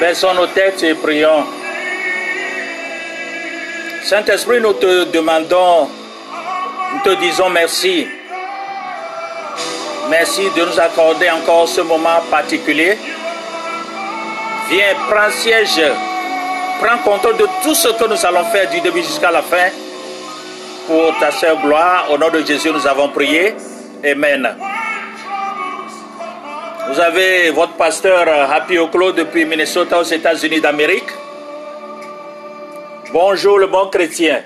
Baissons nos têtes et prions. Saint-Esprit, nous te demandons, nous te disons merci. Merci de nous accorder encore ce moment particulier. Viens, prends siège, prends contrôle de tout ce que nous allons faire du début jusqu'à la fin. Pour ta sœur gloire, au nom de Jésus, nous avons prié. Amen. Vous avez votre pasteur Happy Oclo depuis Minnesota aux États-Unis d'Amérique. Bonjour le bon chrétien.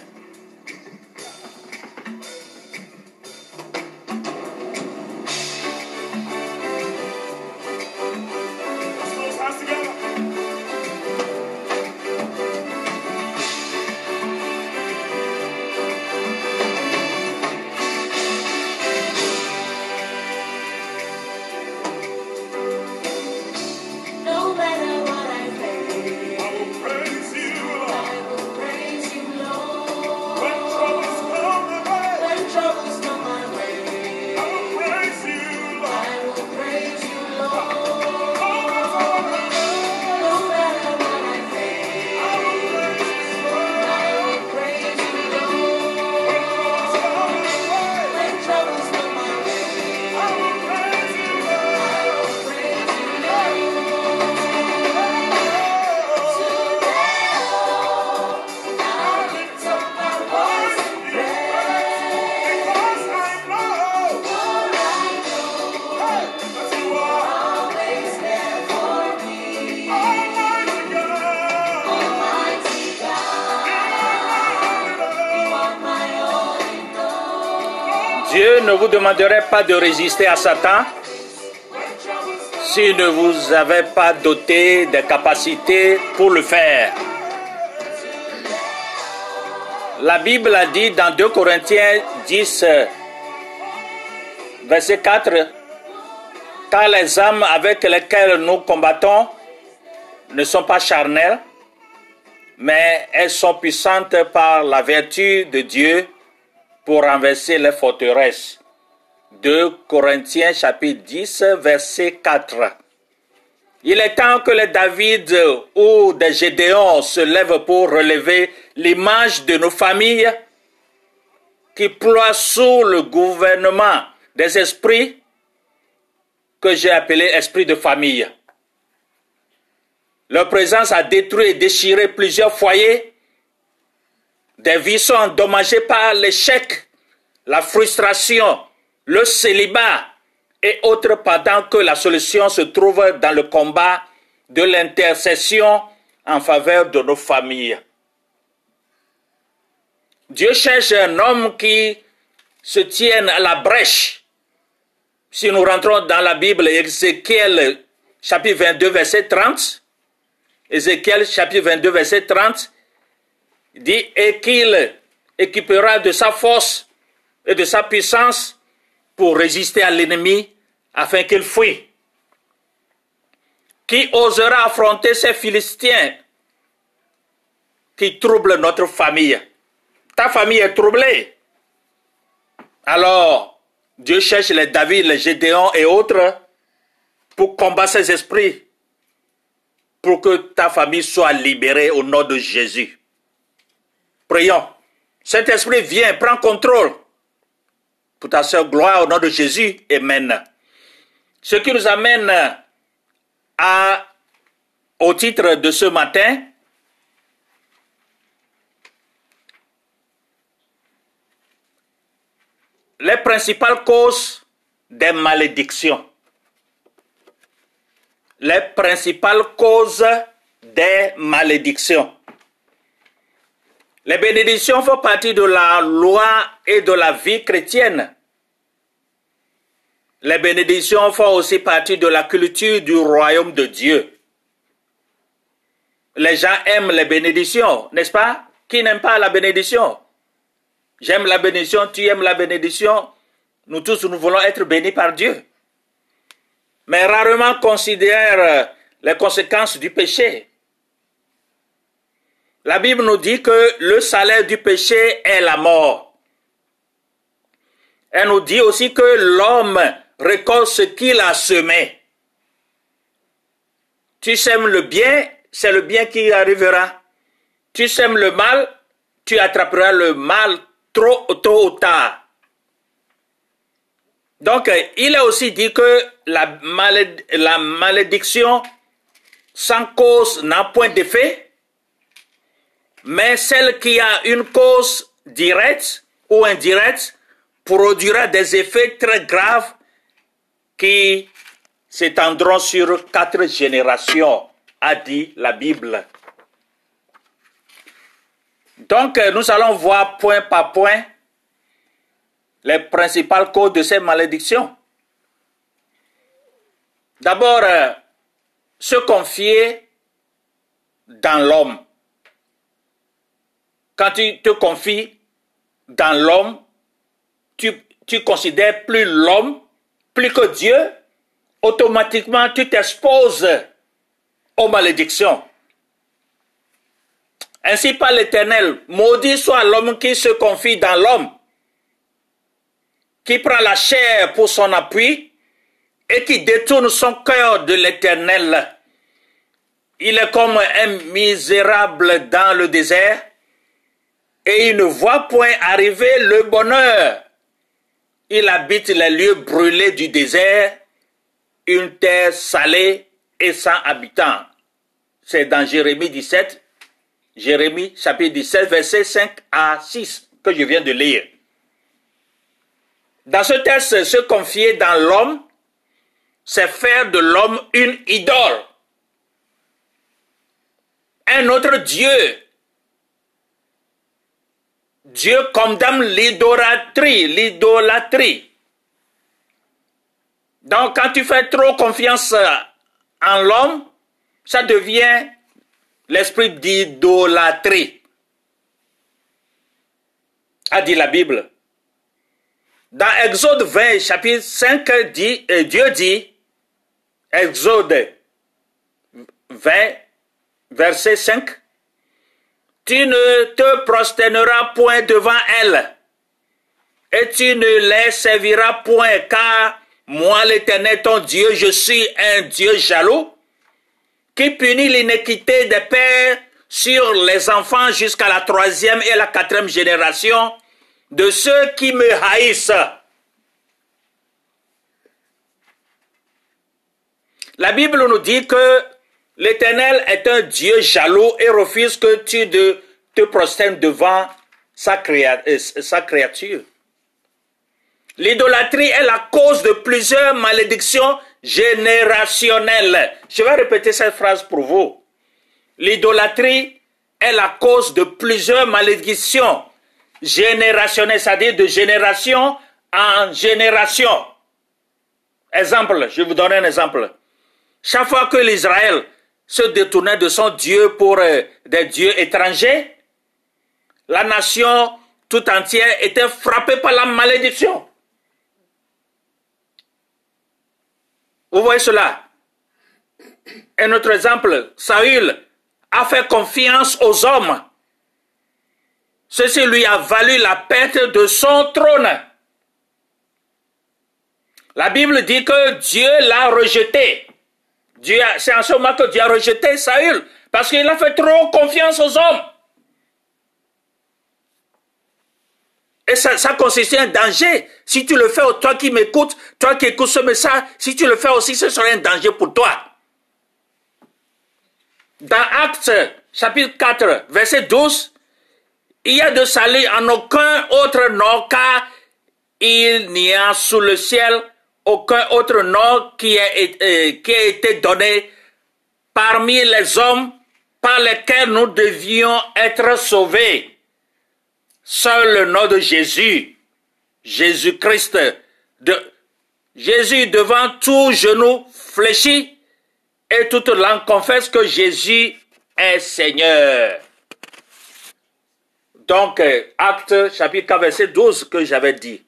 Vous demanderait pas de résister à Satan si ne vous avez pas doté des capacités pour le faire. La Bible a dit dans 2 Corinthiens 10, verset 4, car les âmes avec lesquelles nous combattons ne sont pas charnelles, mais elles sont puissantes par la vertu de Dieu pour renverser les forteresses. 2 Corinthiens chapitre 10 verset 4. Il est temps que les David ou des Gédéons se lèvent pour relever l'image de nos familles qui ploient sous le gouvernement des esprits que j'ai appelés esprits de famille. Leur présence a détruit et déchiré plusieurs foyers. Des vies sont endommagées par l'échec, la frustration, le célibat et autres pendant que la solution se trouve dans le combat de l'intercession en faveur de nos familles. Dieu cherche un homme qui se tienne à la brèche. Si nous rentrons dans la Bible, Ézéchiel chapitre 22, verset 30, Ézéchiel chapitre 22, verset 30, dit et qu'il équipera de sa force et de sa puissance pour résister à l'ennemi afin qu'il fuit. Qui osera affronter ces Philistins qui troublent notre famille? Ta famille est troublée. Alors, Dieu cherche les David, les Gédéons et autres pour combattre ces esprits, pour que ta famille soit libérée au nom de Jésus. Prions. Saint-Esprit, viens, prends contrôle pour ta sœur gloire au nom de Jésus. Amen. Ce qui nous amène au titre de ce matin, les principales causes des malédictions. Les principales causes des malédictions. Les bénédictions font partie de la loi et de la vie chrétienne. Les bénédictions font aussi partie de la culture du royaume de Dieu. Les gens aiment les bénédictions, n'est-ce pas? Qui n'aime pas la bénédiction? J'aime la bénédiction, tu aimes la bénédiction. Nous tous, nous voulons être bénis par Dieu. Mais rarement considère les conséquences du péché. La Bible nous dit que le salaire du péché est la mort. Elle nous dit aussi que l'homme récolte ce qu'il a semé. Tu sèmes le bien, c'est le bien qui arrivera. Tu sèmes le mal, tu attraperas le mal trop tôt ou tard. Donc, il a aussi dit que la, la malédiction sans cause n'a point d'effet, mais celle qui a une cause directe ou indirecte produira des effets très graves qui s'étendront sur quatre générations, a dit la Bible. Donc, euh, nous allons voir point par point les principales causes de ces malédictions. D'abord, euh, se confier dans l'homme. Quand tu te confies dans l'homme, tu, tu considères plus l'homme, plus que Dieu, automatiquement tu t'exposes aux malédictions. Ainsi par l'Éternel, maudit soit l'homme qui se confie dans l'homme, qui prend la chair pour son appui et qui détourne son cœur de l'Éternel. Il est comme un misérable dans le désert et il ne voit point arriver le bonheur. Il habite les lieux brûlés du désert, une terre salée et sans habitants. C'est dans Jérémie 17, Jérémie chapitre 17, versets 5 à 6 que je viens de lire. Dans ce texte, se confier dans l'homme, c'est faire de l'homme une idole. Un autre Dieu. Dieu condamne l'idolâtrie, l'idolâtrie. Donc quand tu fais trop confiance en l'homme, ça devient l'esprit d'idolâtrie. A dit la Bible. Dans Exode 20, chapitre 5, dit, euh, Dieu dit, Exode 20, verset 5, Tu ne te prosterneras point devant elle, et tu ne les serviras point, car moi, l'Éternel, ton Dieu, je suis un Dieu jaloux, qui punit l'iniquité des pères sur les enfants jusqu'à la troisième et la quatrième génération de ceux qui me haïssent. La Bible nous dit que l'Éternel est un Dieu jaloux et refuse que tu te prosternes devant sa, euh, sa créature. L'idolâtrie est la cause de plusieurs malédictions générationnelles. Je vais répéter cette phrase pour vous. L'idolâtrie est la cause de plusieurs malédictions générationnelles, c'est-à-dire de génération en génération. Exemple, je vais vous donner un exemple. Chaque fois que l'Israël se détournait de son Dieu pour euh, des dieux étrangers, la nation tout entière était frappée par la malédiction. Vous voyez cela? Un autre exemple, Saül a fait confiance aux hommes. Ceci lui a valu la perte de son trône. La Bible dit que Dieu l'a rejeté. Dieu C'est en ce moment que Dieu a rejeté Saül, parce qu'il a fait trop confiance aux hommes. Et ça, ça constitue un danger. Si tu le fais, toi qui m'écoutes, toi qui écoutes ce message, si tu le fais aussi, ce serait un danger pour toi. Dans Actes chapitre 4, verset 12, il y a de salut en aucun autre nom car il n'y a sous le ciel aucun autre nom qui a, été- donné parmi les hommes par lesquels nous devions être sauvés. Seul le nom de Jésus, Jésus-Christ, Jésus devant tout genou fléchi et toute langue confesse que Jésus est Seigneur. Donc, euh, acte chapitre 4, verset 12 que j'avais dit.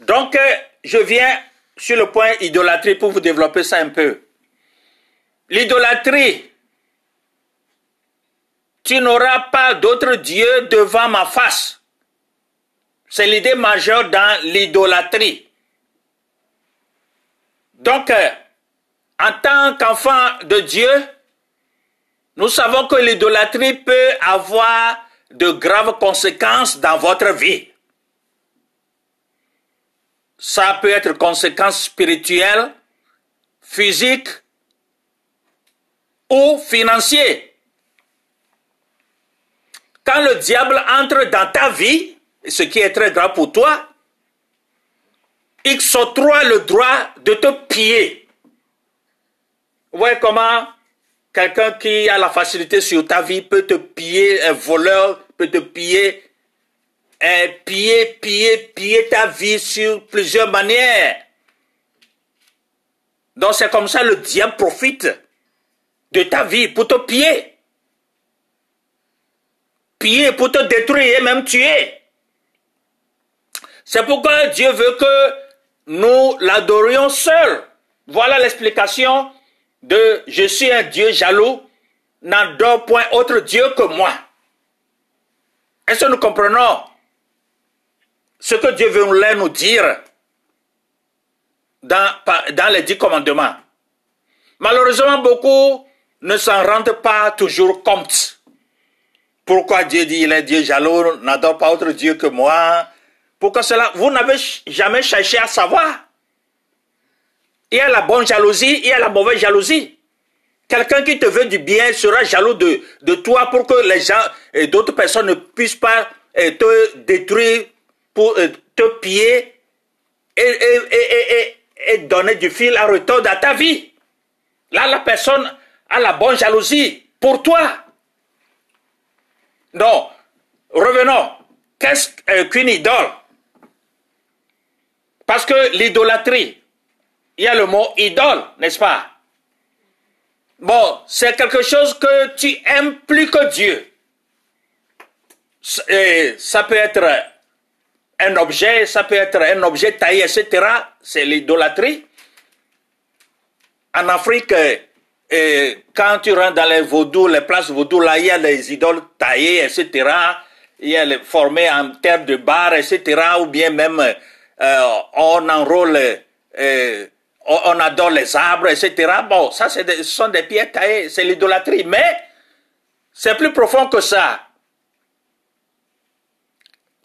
Donc, euh, je viens sur le point idolâtrie pour vous développer ça un peu. L'idolâtrie, tu n'auras pas d'autre Dieu devant ma face. C'est l'idée majeure dans l'idolâtrie. Donc, euh, en tant qu'enfant de Dieu, Nous savons que l'idolâtrie peut avoir de graves conséquences dans votre vie. Ça peut être conséquences spirituelles, physiques ou financières. Quand le diable entre dans ta vie, ce qui est très grave pour toi, il s'octroie le droit de te piller. Vous voyez comment quelqu'un qui a la facilité sur ta vie peut te piller, un voleur peut te piller, et piller, piller, piller ta vie sur plusieurs manières. Donc c'est comme ça le diable profite de ta vie pour te piller. Piller pour te détruire et même tuer. C'est pourquoi Dieu veut que nous l'adorions seul. Voilà l'explication de je suis un Dieu jaloux, n'adore point autre Dieu que moi. Est-ce que nous comprenons? Ce que Dieu veut nous dire dans, les dix commandements Malheureusement, beaucoup ne s'en rendent pas toujours compte. Pourquoi Dieu dit il est Dieu jaloux, n'adore pas autre Dieu que moi? Pourquoi cela Vous n'avez jamais cherché à savoir. Il y a la bonne jalousie, il y a la mauvaise jalousie. Quelqu'un qui te veut du bien sera jaloux de, de toi pour que les gens et d'autres personnes ne puissent pas eh, te détruire, pour eh, te piller et, donner du fil à retordre à ta vie. Là, la personne a la bonne jalousie pour toi. Donc, revenons. Qu'est-ce euh, qu'une idole? Parce que l'idolâtrie, il y a le mot idole, n'est-ce pas? Bon, c'est quelque chose que tu aimes plus que Dieu. Et ça peut être un objet, ça peut être un objet taillé, etc. C'est l'idolâtrie. En Afrique, et quand tu rentres dans les vaudous, les places vaudous, là, il y a les idoles taillées, etc. Il y a les formées en terre de barre, etc. Ou bien même, euh, on enrôle, euh, on adore les arbres, etc. Bon, ça, ce sont des pierres taillées, c'est l'idolâtrie. Mais, c'est plus profond que ça.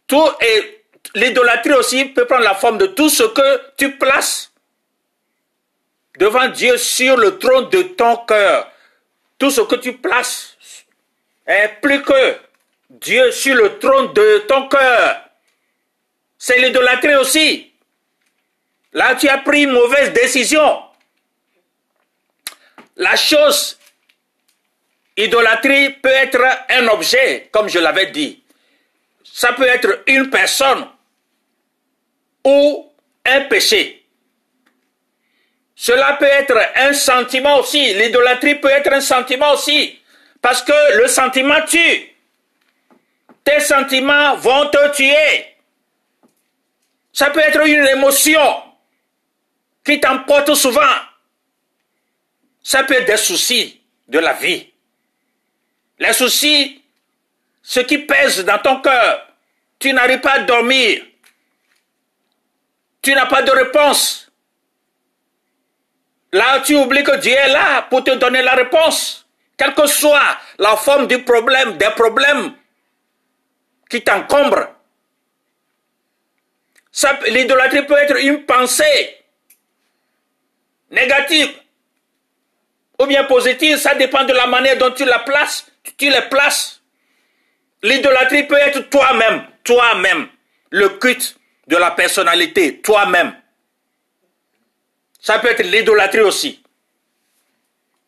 Tout et l'idolâtrie aussi peut prendre la forme de tout ce que tu places devant Dieu sur le trône de ton cœur. Tout ce que tu places est plus que Dieu sur le trône de ton cœur. C'est l'idolâtrie aussi. Là, tu as pris une mauvaise décision. La chose, idolâtrie peut être un objet, comme je l'avais dit. Ça peut être une personne ou un péché. Cela peut être un sentiment aussi. L'idolâtrie peut être un sentiment aussi. Parce que le sentiment tue. Tes sentiments vont te tuer. Ça peut être une émotion qui t'emporte souvent. Ça peut être des soucis de la vie. Les soucis, ce qui pèse dans ton cœur. Tu n'arrives pas à dormir. Tu n'as pas de réponse. Là, tu oublies que Dieu est là pour te donner la réponse. Quelle que soit la forme du problème, des problèmes qui t'encombrent. L'idolâtrie peut être une pensée négative ou bien positive, ça dépend de la manière dont tu la places, tu les places. L'idolâtrie peut être toi-même, toi-même, le culte de la personnalité, toi-même. Ça peut être l'idolâtrie aussi.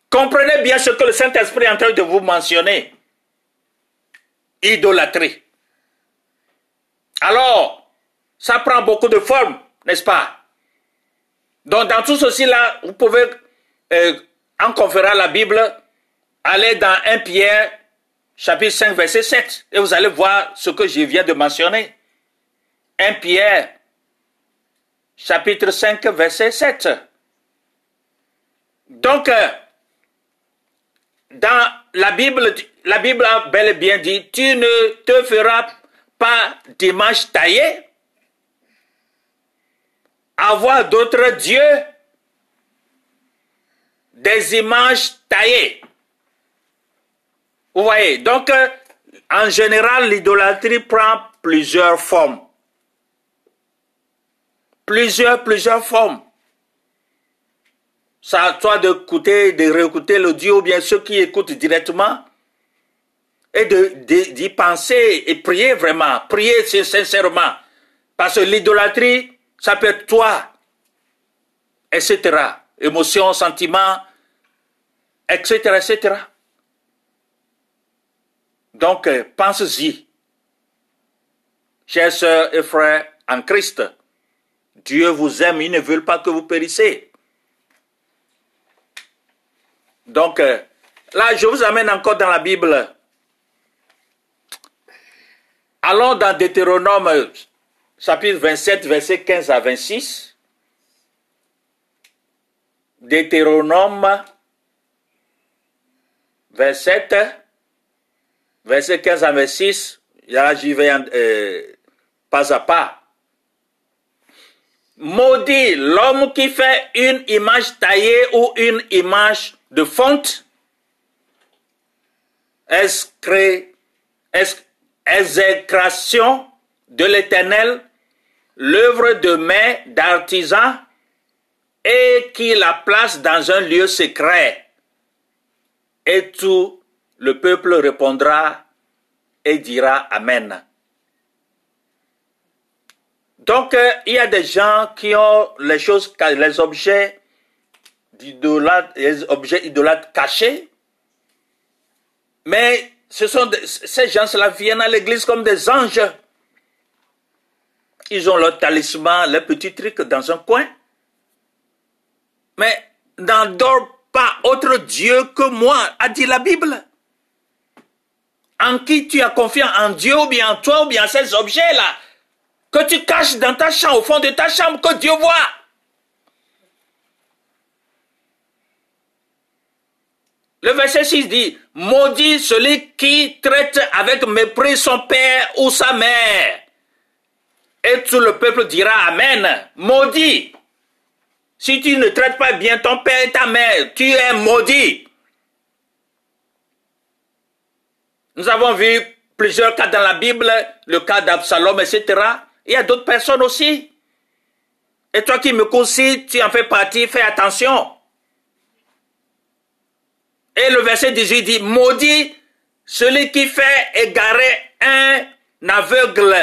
Comprenez bien ce que le Saint-Esprit est en train de vous mentionner. Idolâtrie. Alors, ça prend beaucoup de formes, n'est-ce pas? Donc, dans tout ceci-là, vous pouvez, euh, en conférant la Bible, aller dans 1 Pierre, chapitre 5, verset 7, et vous allez voir ce que je viens de mentionner. 1 Pierre, chapitre 5, verset 7. Donc, euh, dans la Bible, la Bible a bel et bien dit, tu ne te feras pas d'image taillée, avoir d'autres dieux, des images taillées. Vous voyez, donc euh, en général, l'idolâtrie prend plusieurs formes. Plusieurs, plusieurs formes. Ça à toi d'écouter, de réécouter l'audio, bien ceux qui écoutent directement, et de, de- d'y penser et prier vraiment, prier sincèrement. Parce que l'idolâtrie, ça peut être toi, etc. Émotions, sentiments, etc., etc. Donc, euh, pense-y. Chers sœurs et frères en Christ, Dieu vous aime, il ne veut pas que vous périssez. Donc, euh, là, je vous amène encore dans la Bible. Allons dans Deutéronome, chapitre 27, versets 15 à 26. Deutéronome 27, verset 15 à 26. Là, j'y vais euh, pas à pas. Maudit l'homme qui fait une image taillée ou une image de fonte. Exécration de l'éternel, l'œuvre de main d'artisan, et qui la place dans un lieu secret. Et tout le peuple répondra et dira Amen. Donc, euh, il y a des gens qui ont les choses, les objets les objets idolâtres cachés. Mais ce sont ces gens-là viennent à l'église comme des anges. Ils ont leur talisman, leurs petits trucs dans un coin. Mais n'adore pas autre Dieu que moi, a dit la Bible. En qui tu as confiance En Dieu ou bien en toi ou bien en ces objets-là? Que tu caches dans ta chambre, au fond de ta chambre, que Dieu voit. Le verset 6 dit, maudit celui qui traite avec mépris son père ou sa mère. Et tout le peuple dira Amen. Maudit. Si tu ne traites pas bien ton père et ta mère, tu es maudit. Nous avons vu plusieurs cas dans la Bible, le cas d'Absalom, etc. Il y a d'autres personnes aussi. Et toi qui me si tu en fais partie, fais attention. Et le verset 18 dit, maudit celui qui fait égarer un aveugle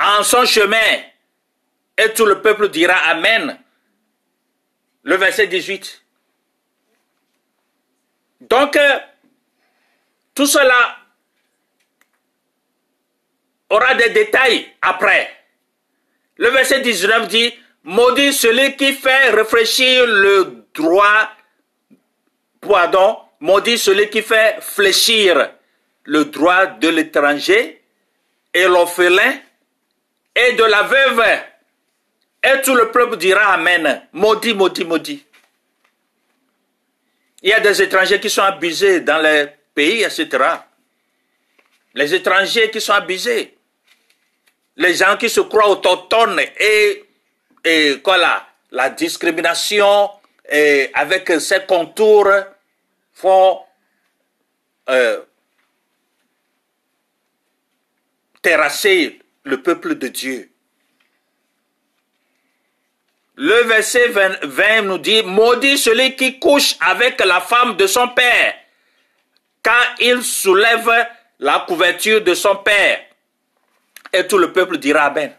en son chemin. Et tout le peuple dira Amen. Le verset 18. Donc, euh, tout cela aura des détails après. Le verset 19 dit, maudit celui qui fait réfléchir le droit, pardon, maudit celui qui fait fléchir le droit de l'étranger et l'orphelin et de la veuve. Et tout le peuple dira Amen. Maudit, maudit, maudit. Il y a des étrangers qui sont abusés dans les pays, etc. Les étrangers qui sont abusés. Les gens qui se croient autochtones et, et la discrimination et avec ses contours font euh, terrasser le peuple de Dieu. Le verset 20, 20 nous dit, maudit celui qui couche avec la femme de son père, car il soulève la couverture de son père. Et tout le peuple dira Amen.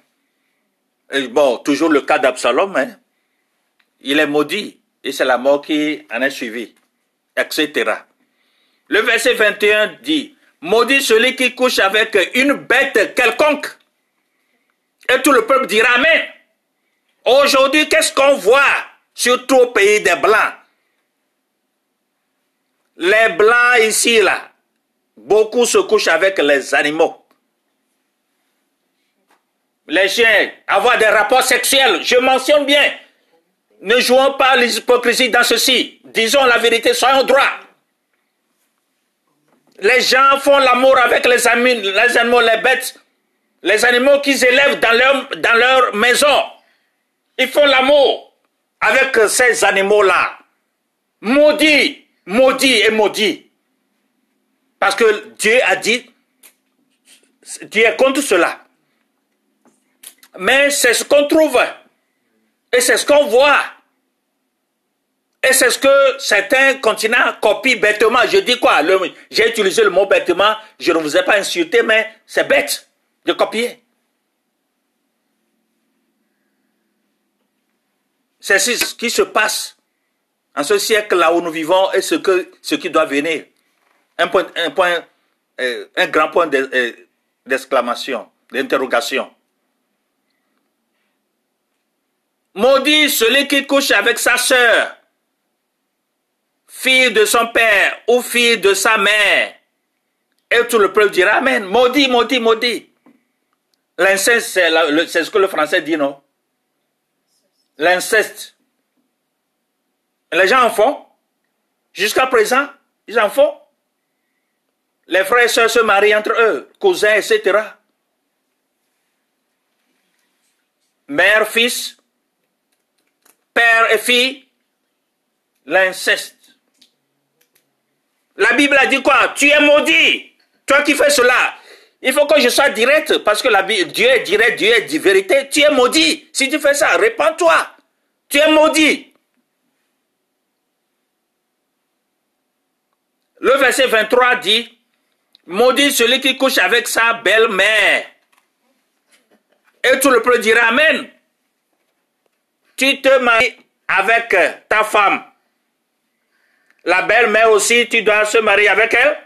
Bon, toujours le cas d'Absalom, hein. il est maudit, et c'est la mort qui en est suivie, etc. Le verset 21 dit, maudit celui qui couche avec une bête quelconque. Et tout le peuple dira Amen. Aujourd'hui, qu'est-ce qu'on voit, surtout au pays des Blancs? Les Blancs ici, là, beaucoup se couchent avec les animaux. Les chiens, avoir des rapports sexuels, je mentionne bien. Ne jouons pas l'hypocrisie dans ceci. Disons la vérité, soyons droits. Les gens font l'amour avec les, amis, les animaux, les bêtes, les animaux qu'ils élèvent dans leur, dans leur maison. Ils font l'amour avec ces animaux-là. Maudits, maudits et maudits. Parce que Dieu a dit, Dieu est contre cela. Mais c'est ce qu'on trouve. Et c'est ce qu'on voit. Et c'est ce que certains continents copient bêtement. Je dis quoi? J'ai utilisé le mot bêtement. Je ne vous ai pas insulté, mais c'est bête de copier. C'est ce qui se passe en ce siècle-là où nous vivons et ce, que, ce qui doit venir. Un, point, un, point, euh, un grand point euh, d'exclamation, d'interrogation. Maudit celui qui couche avec sa sœur, fille de son père ou fille de sa mère. Et tout le peuple dira Amen. Maudit, maudit, maudit. L'inceste, c'est ce que le français dit, non? L'inceste. Les gens en font. Jusqu'à présent, ils en font. Les frères et sœurs se marient entre eux, cousins, etc. Mère, fils, père et fille, l'inceste. La Bible a dit quoi? Tu es maudit. Toi qui fais cela. Il faut que je sois direct parce que la Bible, Dieu est direct, Dieu est de vérité. Tu es maudit. Si tu fais ça, répands-toi. Tu es maudit. Le verset 23 dit, maudit celui qui couche avec sa belle-mère. Et tout le peuple dira Amen. Tu te maries avec ta femme. La belle-mère aussi, tu dois se marier avec elle.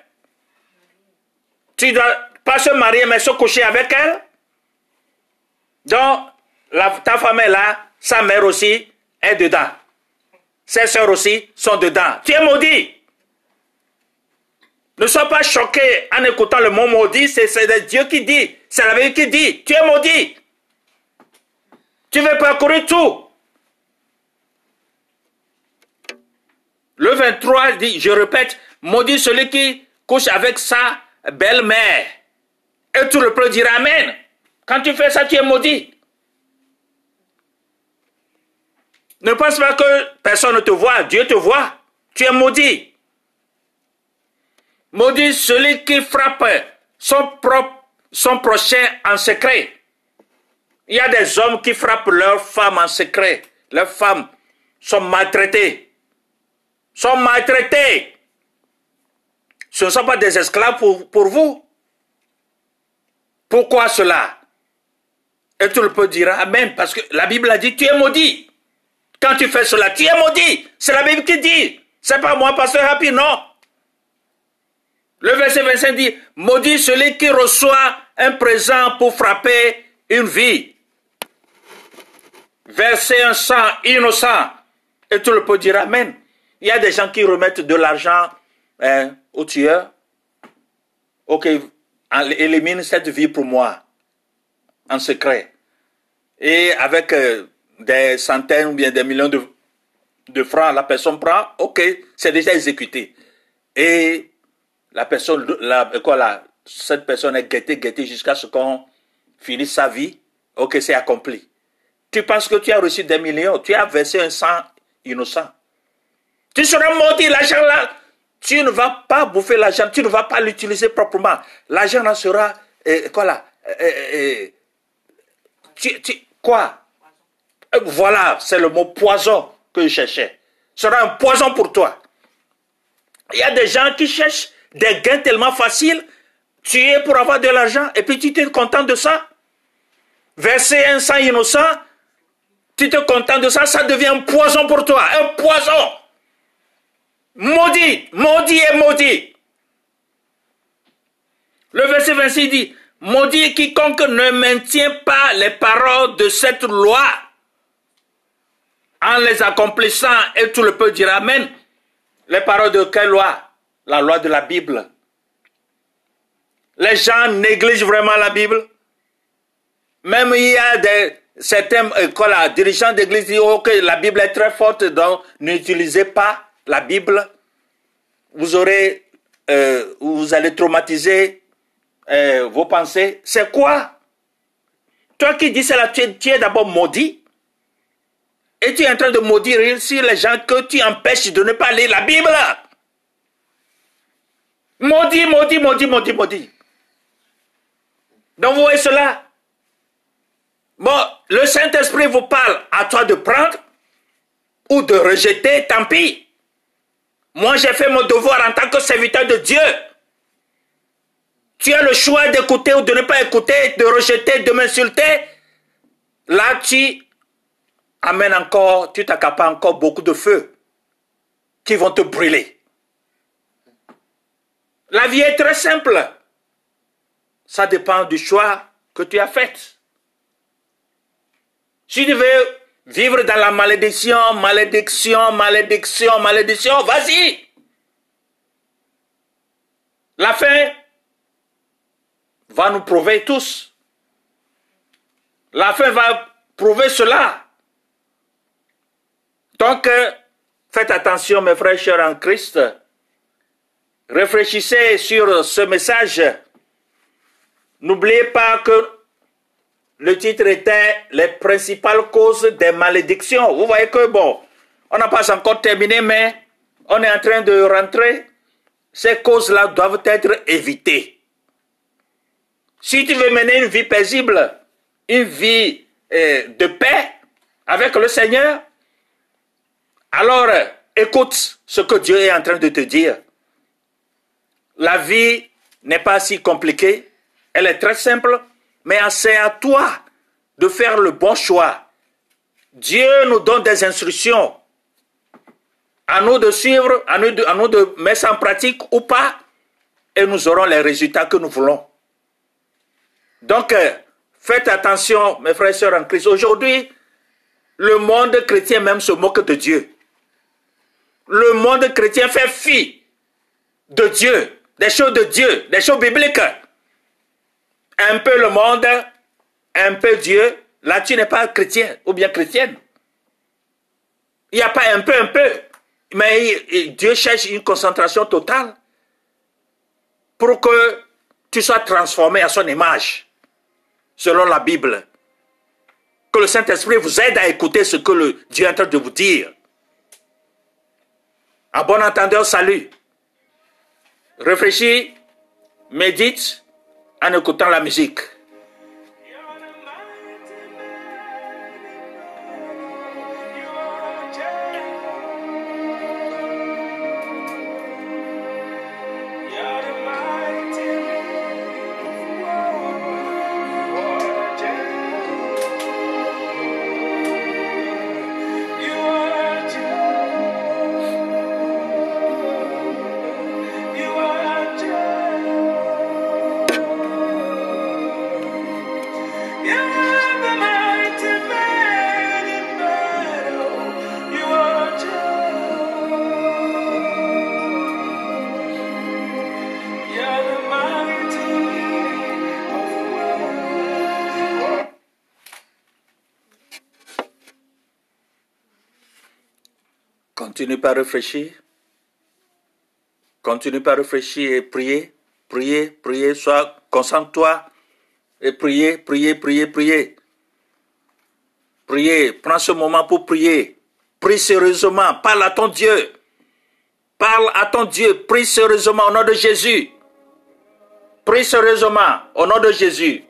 Tu dois pas se marier, mais se coucher avec elle. Donc, ta femme est là, sa mère aussi est dedans. Ses soeurs aussi sont dedans. Tu es maudit. Ne sois pas choqué en écoutant le mot maudit, c'est Dieu qui dit, c'est la vérité qui dit, tu es maudit. Tu veux parcourir tout. Le 23 dit, je répète, maudit celui qui couche avec sa belle-mère. Et tout le peuple dira Amen. Quand tu fais ça, tu es maudit. Ne pense pas que personne ne te voit, Dieu te voit. Tu es maudit. Maudit celui qui frappe son son prochain en secret. Il y a des hommes qui frappent leurs femmes en secret. Leurs femmes sont maltraitées. Sont maltraitées. Ce ne sont pas des esclaves pour, pour vous. Pourquoi cela? Et tout le peuple dira Amen, parce que la Bible a dit, tu es maudit. Quand tu fais cela, tu es maudit. C'est la Bible qui dit. C'est pas moi, pasteur Happy, non. Le verset 25 dit, maudit celui qui reçoit un présent pour frapper une vie. Verser un sang innocent. Et tout le peuple dira Amen. Il y a des gens qui remettent de l'argent hein, au tueur. Ok, élimine cette vie pour moi, en secret. Et avec euh, des centaines ou bien des millions de, francs, la personne prend, ok, c'est déjà exécuté. Et la personne, quoi, cette personne est guettée, guettée jusqu'à ce qu'on finisse sa vie, ok, c'est accompli. Tu penses que tu as reçu des millions, tu as versé un sang innocent. Tu seras maudit, l'argent là, tu ne vas pas bouffer l'argent, tu ne vas pas l'utiliser proprement. L'argent là sera, euh, quoi là, euh, euh, tu- tu- quoi? Voilà, c'est le mot poison que je cherchais. Ce sera un poison pour toi. Il y a des gens qui cherchent des gains tellement faciles, tuer pour avoir de l'argent, et puis tu te contentes de ça. Verser un sang innocent, tu te contentes de ça, ça devient un poison pour toi, un poison. Maudit, maudit et maudit. Le verset 26 dit, maudit quiconque ne maintient pas les paroles de cette loi en les accomplissant, et tout le peuple dira Amen. Les paroles de quelle loi? La loi de la Bible. Les gens négligent vraiment la Bible. Même il y a des, là, dirigeants d'église disent oh, que la Bible est très forte, donc n'utilisez pas la Bible. Vous aurez, euh, vous allez traumatiser euh, vos pensées. C'est quoi? Toi qui dis cela, tu es, es d'abord maudit. Et tu es en train de maudire ici les gens que tu empêches de ne pas lire la Bible. Maudit, maudit, maudit, maudit, maudit. Donc vous voyez cela? Bon, le Saint-Esprit vous parle à toi de prendre ou de rejeter, tant pis. Moi, j'ai fait mon devoir en tant que serviteur de Dieu. Tu as le choix d'écouter ou de ne pas écouter, de rejeter, de m'insulter. Là, tu amènes encore, tu t'accapares encore beaucoup de feux qui vont te brûler. La vie est très simple. Ça dépend du choix que tu as fait. Si tu veux vivre dans la malédiction, malédiction, malédiction, malédiction, vas-y. La fin va nous prouver tous. La fin va prouver cela. Donc, euh, faites attention, mes frères et chers en Christ. Réfléchissez sur ce message. N'oubliez pas que le titre était Les principales causes des malédictions. Vous voyez que, bon, on n'a pas encore terminé, mais on est en train de rentrer. Ces causes-là doivent être évitées. Si tu veux mener une vie paisible, une vie euh, de paix avec le Seigneur, alors écoute ce que Dieu est en train de te dire. La vie n'est pas si compliquée, elle est très simple, mais c'est à toi de faire le bon choix. Dieu nous donne des instructions. À nous de suivre, à nous de, à nous de mettre en pratique ou pas, et nous aurons les résultats que nous voulons. Donc, euh, faites attention, mes frères et sœurs en Christ. Aujourd'hui, le monde chrétien même se moque de Dieu. Le monde chrétien fait fi de Dieu, des choses de Dieu, des choses bibliques. Un peu le monde, un peu Dieu. Là, tu n'es pas chrétien ou bien chrétienne. Il n'y a pas un peu, un peu. Mais Dieu cherche une concentration totale pour que tu sois transformé à son image selon la Bible. Que le Saint-Esprit vous aide à écouter ce que le Dieu est en train de vous dire. À bon entendeur, salut. Réfléchis, médite en écoutant la musique. Continue par réfléchir. Continue par réfléchir et prier. Prier, prier, sois, concentre-toi et prier, prier, prier, prier. Prier, prends ce moment pour prier. Prie sérieusement, parle à ton Dieu. Parle à ton Dieu, prie sérieusement au nom de Jésus. Prie sérieusement au nom de Jésus.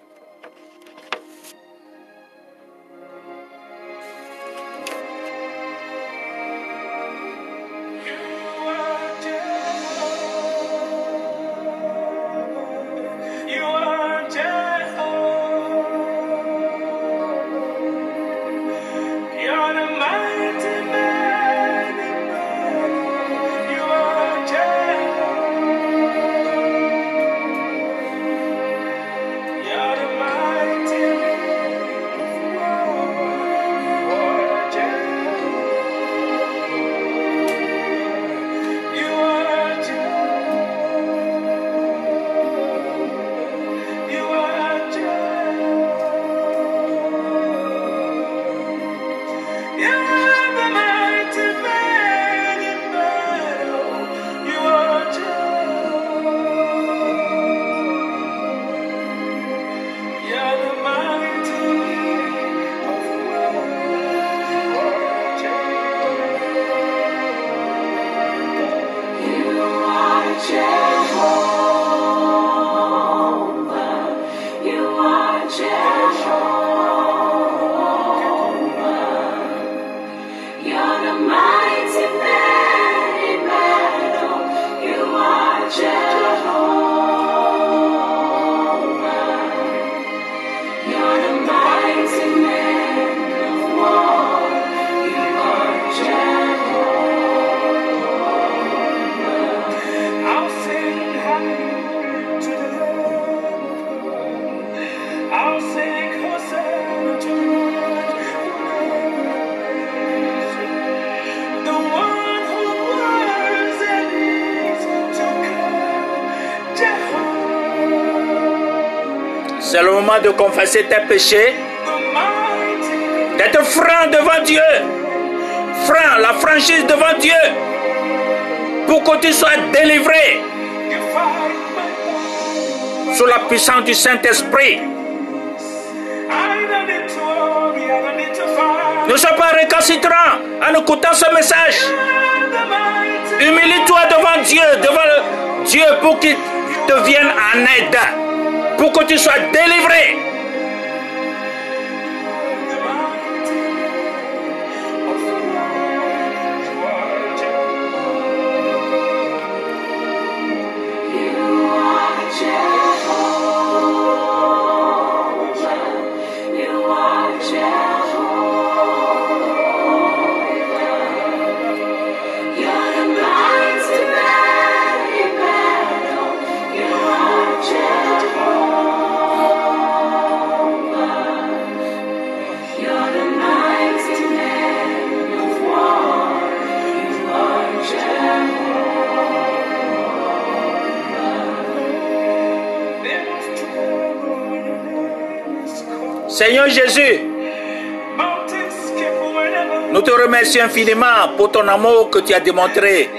C'est le moment de confesser tes péchés, d'être franc devant Dieu. Franc, la franchise devant Dieu. Pour que tu sois délivré sous la puissance du Saint-Esprit. Ne sois pas récalcitrant en écoutant ce message. Humilie-toi devant Dieu, devant Dieu pour qu'il te vienne en aide, pour que tu sois délivré. Jésus, nous te remercions infiniment pour ton amour que tu as démontré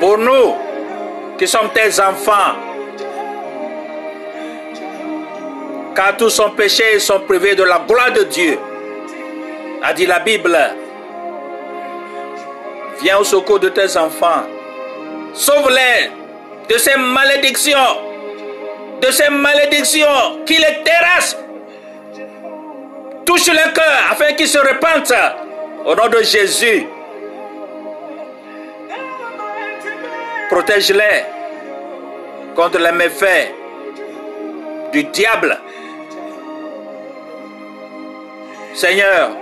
pour nous qui sommes tes enfants. Car tous sont péchés et sont privés de la gloire de Dieu. A dit la Bible. Viens au secours de tes enfants. Sauve-les de ces malédictions. De ces malédictions qui les terrassent. Touche le cœur afin qu'ils se repentent. Au nom de Jésus. Protège-les contre les méfaits du diable. Seigneur,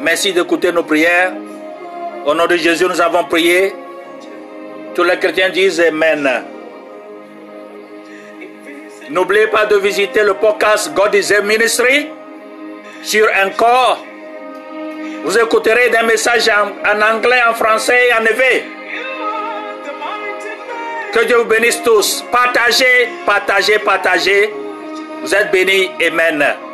merci d'écouter nos prières. Au nom de Jésus, nous avons prié. Tous les chrétiens disent Amen. N'oubliez pas de visiter le podcast God is a Ministry sur Encore. Vous écouterez des messages en, en anglais, en français et en éveil. Que Dieu vous bénisse tous. Partagez, partagez, partagez. Vous êtes bénis. Amen.